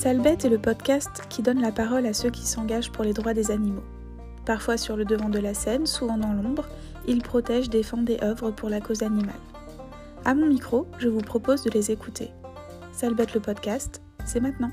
Salbette est le podcast qui donne la parole à ceux qui s'engagent pour les droits des animaux. Parfois sur le devant de la scène, souvent dans l'ombre, ils protègent, défendent et œuvrent pour la cause animale. À mon micro, je vous propose de les écouter. Salbette le podcast, c'est maintenant.